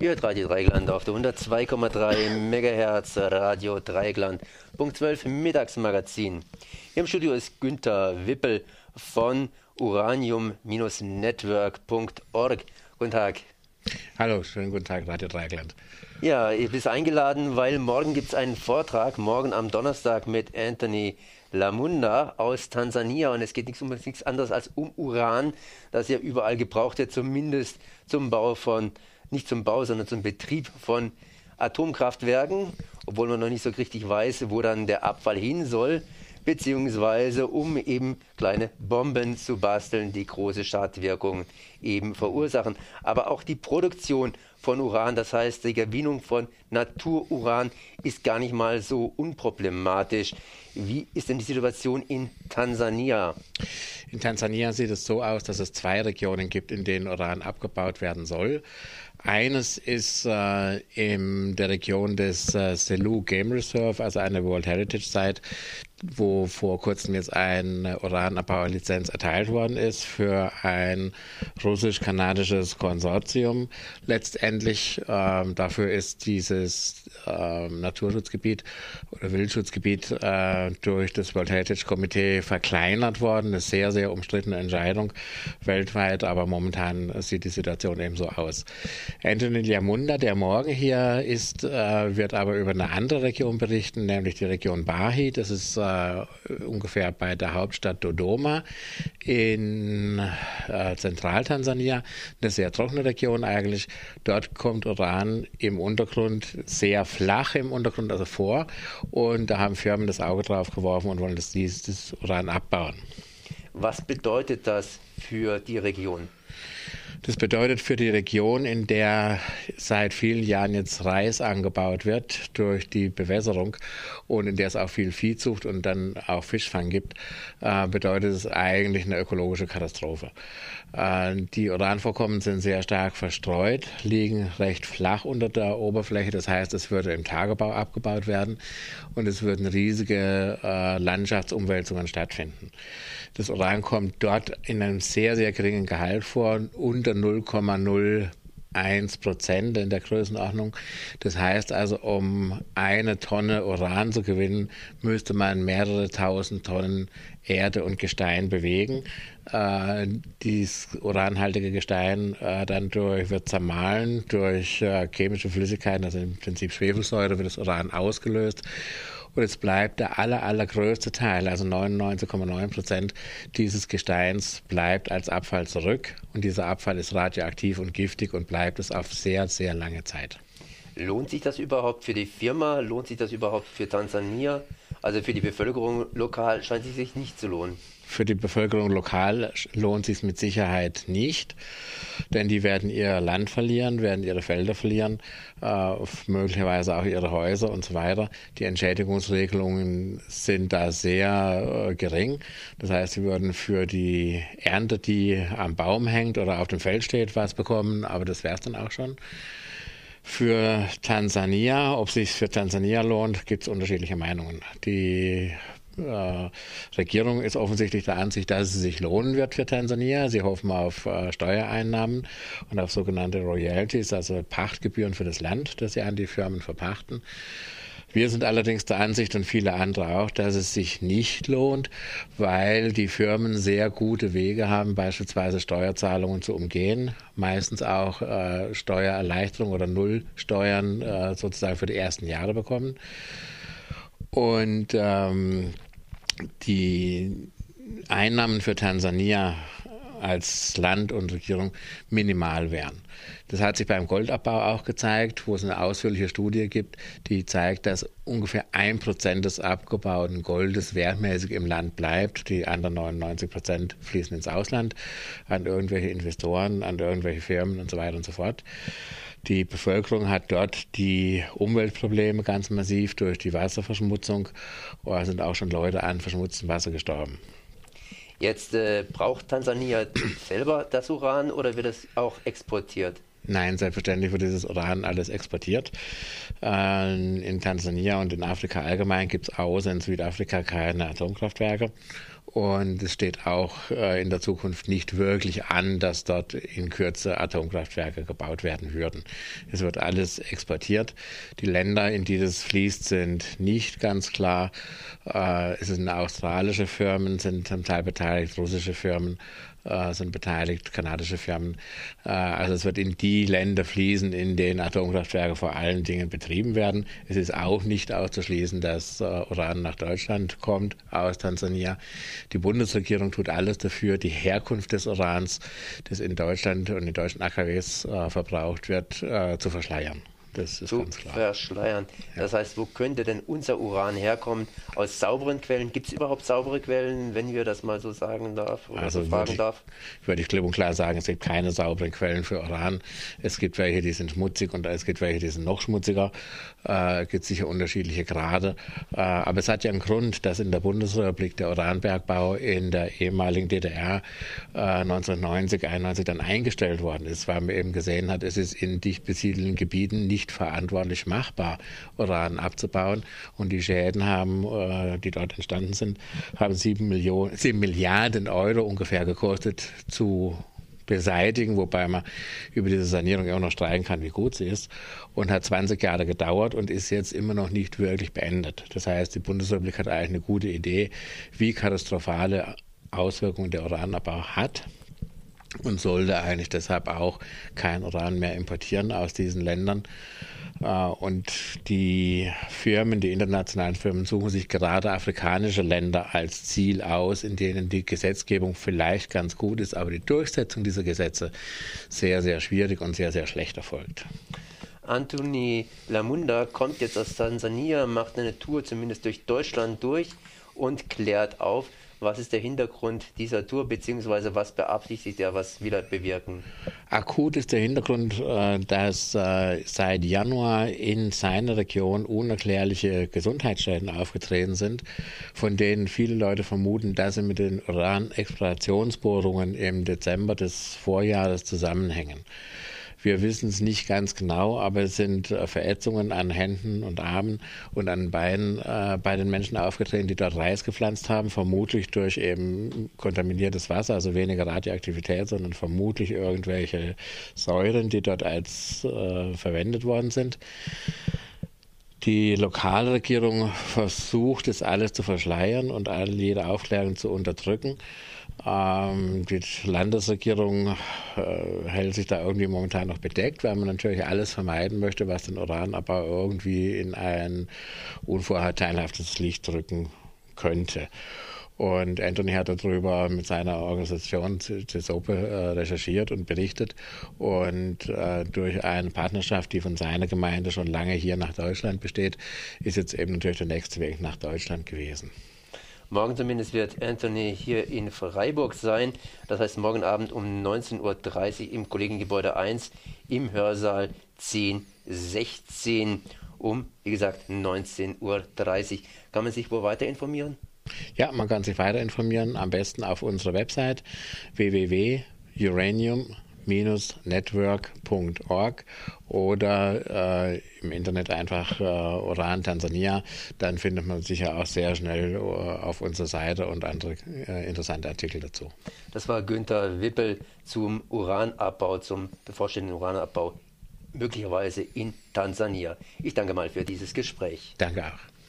Ihr hört Radio Dreigland auf der 102,3 MHz Radio Dreigland. Punkt 12 Mittagsmagazin. Hier im Studio ist Günther Wippel von uranium-network.org. Guten Tag. Hallo, schönen guten Tag, Radio Dreigland. Ja, ihr bist eingeladen, weil morgen gibt es einen Vortrag, morgen am Donnerstag mit Anthony Lamunda aus Tansania und es geht nichts, um nichts anderes als um Uran, das ja überall gebraucht wird, zumindest zum Bau von nicht zum Bau, sondern zum Betrieb von Atomkraftwerken, obwohl man noch nicht so richtig weiß, wo dann der Abfall hin soll, beziehungsweise um eben kleine Bomben zu basteln, die große Schadwirkungen eben verursachen. Aber auch die Produktion von Uran, das heißt die Gewinnung von Natururan, ist gar nicht mal so unproblematisch. Wie ist denn die Situation in Tansania? In Tansania sieht es so aus, dass es zwei Regionen gibt, in denen Uran abgebaut werden soll. Eines ist äh, in der Region des äh, Selu Game Reserve, also eine World Heritage Site, wo vor kurzem jetzt eine Uranabbaulizenz erteilt worden ist für ein russisch-kanadisches Konsortium. Letztendlich ähm, dafür ist dieses ähm, Naturschutzgebiet oder Wildschutzgebiet äh, durch das World Heritage Komitee verkleinert worden. Eine sehr, sehr umstrittene Entscheidung weltweit, aber momentan sieht die Situation eben so aus. Anthony Liamunda, der morgen hier ist, äh, wird aber über eine andere Region berichten, nämlich die Region Bahi. Das ist äh, ungefähr bei der Hauptstadt Dodoma in äh, Zentraltansania. Eine sehr trockene Region eigentlich. Dort kommt Uran im Untergrund sehr flach im Untergrund also vor und da haben Firmen das Auge drauf geworfen und wollen das, dieses Uran abbauen. Was bedeutet das für die Region? Das bedeutet für die Region, in der seit vielen Jahren jetzt Reis angebaut wird durch die Bewässerung und in der es auch viel Viehzucht und dann auch Fischfang gibt, äh, bedeutet es eigentlich eine ökologische Katastrophe. Äh, die Uranvorkommen sind sehr stark verstreut, liegen recht flach unter der Oberfläche. Das heißt, es würde im Tagebau abgebaut werden und es würden riesige äh, Landschaftsumwälzungen stattfinden. Das Uran kommt dort in einem sehr, sehr geringen Gehalt vor, unter 0,01 Prozent in der Größenordnung. Das heißt also, um eine Tonne Uran zu gewinnen, müsste man mehrere tausend Tonnen Erde und Gestein bewegen. Äh, dieses uranhaltige Gestein äh, dann durch, wird zermahlen durch äh, chemische Flüssigkeiten, also im Prinzip Schwefelsäure, wird das Uran ausgelöst und es bleibt der aller, allergrößte Teil, also 99,9 Prozent dieses Gesteins bleibt als Abfall zurück. Und dieser Abfall ist radioaktiv und giftig und bleibt es auf sehr, sehr lange Zeit. Lohnt sich das überhaupt für die Firma? Lohnt sich das überhaupt für Tansania? Also für die Bevölkerung lokal scheint es sich nicht zu lohnen. Für die Bevölkerung lokal lohnt sich mit Sicherheit nicht, denn die werden ihr Land verlieren, werden ihre Felder verlieren, äh, möglicherweise auch ihre Häuser und so weiter. Die Entschädigungsregelungen sind da sehr äh, gering. Das heißt, sie würden für die Ernte, die am Baum hängt oder auf dem Feld steht, was bekommen, aber das wäre es dann auch schon. Für Tansania, ob es sich für Tansania lohnt, gibt es unterschiedliche Meinungen. Die äh, Regierung ist offensichtlich der Ansicht, dass es sich lohnen wird für Tansania. Sie hoffen auf äh, Steuereinnahmen und auf sogenannte Royalties, also Pachtgebühren für das Land, das sie an die Firmen verpachten. Wir sind allerdings der Ansicht und viele andere auch, dass es sich nicht lohnt, weil die Firmen sehr gute Wege haben, beispielsweise Steuerzahlungen zu umgehen, meistens auch äh, Steuererleichterung oder Nullsteuern äh, sozusagen für die ersten Jahre bekommen. Und ähm, die Einnahmen für Tansania als Land und Regierung minimal wären. Das hat sich beim Goldabbau auch gezeigt, wo es eine ausführliche Studie gibt, die zeigt, dass ungefähr ein Prozent des abgebauten Goldes wertmäßig im Land bleibt. Die anderen 99 Prozent fließen ins Ausland an irgendwelche Investoren, an irgendwelche Firmen und so weiter und so fort. Die Bevölkerung hat dort die Umweltprobleme ganz massiv durch die Wasserverschmutzung. Da sind auch schon Leute an verschmutztem Wasser gestorben. Jetzt äh, braucht Tansania selber das Uran oder wird es auch exportiert? Nein, selbstverständlich wird dieses Uran alles exportiert. Äh, in Tansania und in Afrika allgemein gibt es außer in Südafrika keine Atomkraftwerke. Und es steht auch äh, in der Zukunft nicht wirklich an, dass dort in Kürze Atomkraftwerke gebaut werden würden. Es wird alles exportiert. Die Länder, in die das fließt, sind nicht ganz klar. Äh, es sind australische Firmen, sind zum Teil beteiligt, russische Firmen äh, sind beteiligt, kanadische Firmen. Äh, also es wird in die Länder fließen, in denen Atomkraftwerke vor allen Dingen betrieben werden. Es ist auch nicht auszuschließen, dass äh, Uran nach Deutschland kommt aus Tansania. Die Bundesregierung tut alles dafür, die Herkunft des Urans, das in Deutschland und in deutschen AKWs äh, verbraucht wird, äh, zu verschleiern. Das ist zu verschleiern. Ja. Das heißt, wo könnte denn unser Uran herkommen? Aus sauberen Quellen? Gibt es überhaupt saubere Quellen, wenn wir das mal so sagen darf oder also so fragen ich, darf? Würde ich klipp und klar sagen, es gibt keine sauberen Quellen für Uran. Es gibt welche, die sind schmutzig und es gibt welche, die sind noch schmutziger. Äh, es gibt sicher unterschiedliche Grade. Äh, aber es hat ja einen Grund, dass in der Bundesrepublik der Uranbergbau in der ehemaligen DDR äh, 1990, 91 dann eingestellt worden ist, weil man eben gesehen hat, es ist in dicht besiedelten Gebieten nicht nicht verantwortlich machbar, Uran abzubauen. Und die Schäden haben, äh, die dort entstanden sind, haben sieben, Millionen, sieben Milliarden Euro ungefähr gekostet zu beseitigen, wobei man über diese Sanierung immer noch streiten kann, wie gut sie ist, und hat 20 Jahre gedauert und ist jetzt immer noch nicht wirklich beendet. Das heißt, die Bundesrepublik hat eigentlich eine gute Idee, wie katastrophale Auswirkungen der Uranabbau hat und sollte eigentlich deshalb auch kein Uran mehr importieren aus diesen Ländern. Äh, und die Firmen, die internationalen Firmen, suchen sich gerade afrikanische Länder als Ziel aus, in denen die Gesetzgebung vielleicht ganz gut ist, aber die Durchsetzung dieser Gesetze sehr, sehr schwierig und sehr, sehr schlecht erfolgt. Anthony Lamunda kommt jetzt aus Tansania, macht eine Tour zumindest durch Deutschland durch und klärt auf, was ist der Hintergrund dieser Tour, beziehungsweise was beabsichtigt er, was will er bewirken? Akut ist der Hintergrund, äh, dass äh, seit Januar in seiner Region unerklärliche Gesundheitsschäden aufgetreten sind, von denen viele Leute vermuten, dass sie mit den Uran-Explorationsbohrungen im Dezember des Vorjahres zusammenhängen. Wir wissen es nicht ganz genau, aber es sind äh, Verätzungen an Händen und Armen und an Beinen äh, bei den Menschen aufgetreten, die dort Reis gepflanzt haben, vermutlich durch eben kontaminiertes Wasser, also weniger Radioaktivität, sondern vermutlich irgendwelche Säuren, die dort als äh, verwendet worden sind. Die Lokalregierung versucht, es alles zu verschleiern und all jede Aufklärung zu unterdrücken. Ähm, die Landesregierung äh, hält sich da irgendwie momentan noch bedeckt, weil man natürlich alles vermeiden möchte, was den Uranabbau irgendwie in ein unvorteilhaftes Licht drücken könnte. Und Anthony hat darüber mit seiner Organisation CESOPE äh, recherchiert und berichtet. Und äh, durch eine Partnerschaft, die von seiner Gemeinde schon lange hier nach Deutschland besteht, ist jetzt eben natürlich der nächste Weg nach Deutschland gewesen. Morgen zumindest wird Anthony hier in Freiburg sein. Das heißt morgen Abend um 19.30 Uhr im Kollegengebäude 1 im Hörsaal 1016 um, wie gesagt, 19.30 Uhr. Kann man sich wo weiter informieren? Ja, man kann sich weiter informieren, am besten auf unserer Website www.uranium.com network.org oder äh, im Internet einfach äh, Uran Tansania, dann findet man sicher auch sehr schnell äh, auf unserer Seite und andere äh, interessante Artikel dazu. Das war Günther Wippel zum Uranabbau, zum bevorstehenden Uranabbau möglicherweise in Tansania. Ich danke mal für dieses Gespräch. Danke auch.